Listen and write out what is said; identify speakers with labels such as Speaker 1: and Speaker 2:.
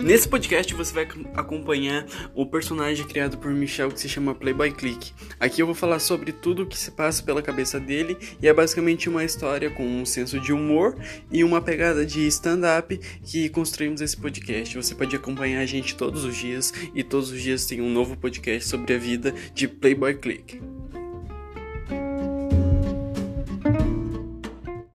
Speaker 1: Nesse podcast você vai acompanhar o personagem criado por Michel que se chama Playboy Click. Aqui eu vou falar sobre tudo o que se passa pela cabeça dele e é basicamente uma história com um senso de humor e uma pegada de stand-up que construímos esse podcast. Você pode acompanhar a gente todos os dias e todos os dias tem um novo podcast sobre a vida de Playboy Click.